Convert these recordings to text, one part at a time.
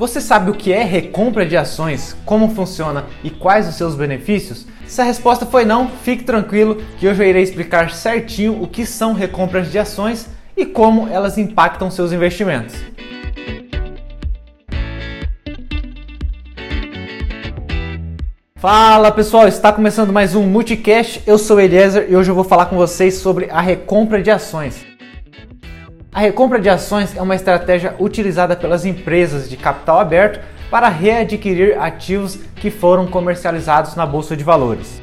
Você sabe o que é recompra de ações, como funciona e quais os seus benefícios? Se a resposta foi não, fique tranquilo que hoje eu irei explicar certinho o que são recompras de ações e como elas impactam seus investimentos. Fala pessoal, está começando mais um Multicast. Eu sou Eliezer e hoje eu vou falar com vocês sobre a recompra de ações. A recompra de ações é uma estratégia utilizada pelas empresas de capital aberto para readquirir ativos que foram comercializados na bolsa de valores.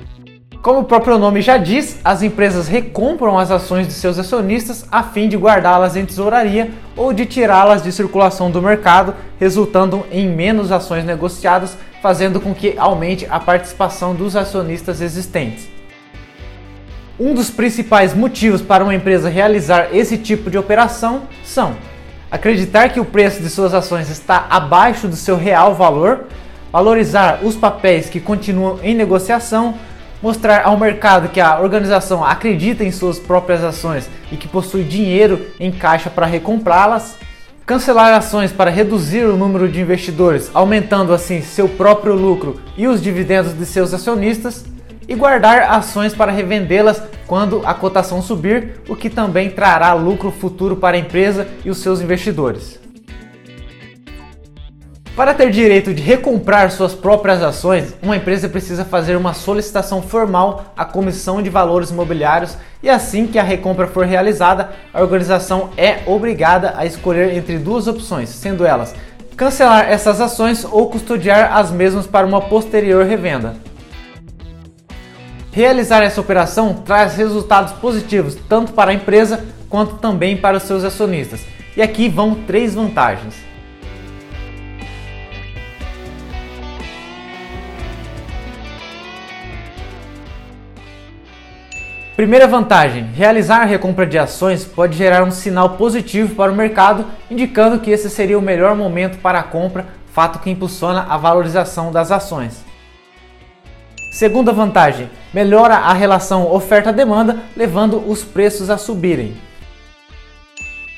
Como o próprio nome já diz, as empresas recompram as ações de seus acionistas a fim de guardá-las em tesouraria ou de tirá-las de circulação do mercado, resultando em menos ações negociadas, fazendo com que aumente a participação dos acionistas existentes. Um dos principais motivos para uma empresa realizar esse tipo de operação são acreditar que o preço de suas ações está abaixo do seu real valor, valorizar os papéis que continuam em negociação, mostrar ao mercado que a organização acredita em suas próprias ações e que possui dinheiro em caixa para recomprá-las, cancelar ações para reduzir o número de investidores, aumentando assim seu próprio lucro e os dividendos de seus acionistas e guardar ações para revendê-las quando a cotação subir, o que também trará lucro futuro para a empresa e os seus investidores. Para ter direito de recomprar suas próprias ações, uma empresa precisa fazer uma solicitação formal à Comissão de Valores Imobiliários e assim que a recompra for realizada, a organização é obrigada a escolher entre duas opções, sendo elas cancelar essas ações ou custodiar as mesmas para uma posterior revenda. Realizar essa operação traz resultados positivos tanto para a empresa quanto também para os seus acionistas. E aqui vão três vantagens. Primeira vantagem: realizar a recompra de ações pode gerar um sinal positivo para o mercado, indicando que esse seria o melhor momento para a compra, fato que impulsiona a valorização das ações. Segunda vantagem, melhora a relação oferta-demanda, levando os preços a subirem.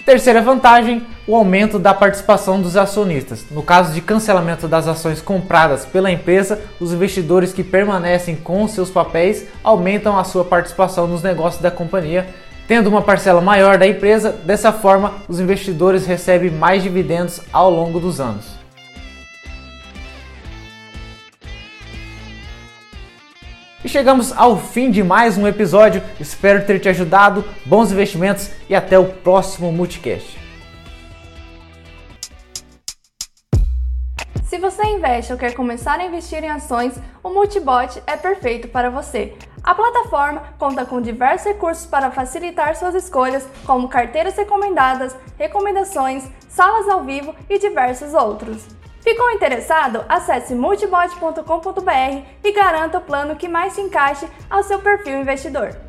Terceira vantagem, o aumento da participação dos acionistas. No caso de cancelamento das ações compradas pela empresa, os investidores que permanecem com seus papéis aumentam a sua participação nos negócios da companhia, tendo uma parcela maior da empresa. Dessa forma, os investidores recebem mais dividendos ao longo dos anos. E chegamos ao fim de mais um episódio. Espero ter te ajudado. Bons investimentos e até o próximo Multicast. Se você investe ou quer começar a investir em ações, o Multibot é perfeito para você. A plataforma conta com diversos recursos para facilitar suas escolhas, como carteiras recomendadas, recomendações, salas ao vivo e diversos outros. Ficou interessado? Acesse multibot.com.br e garanta o plano que mais se encaixe ao seu perfil investidor.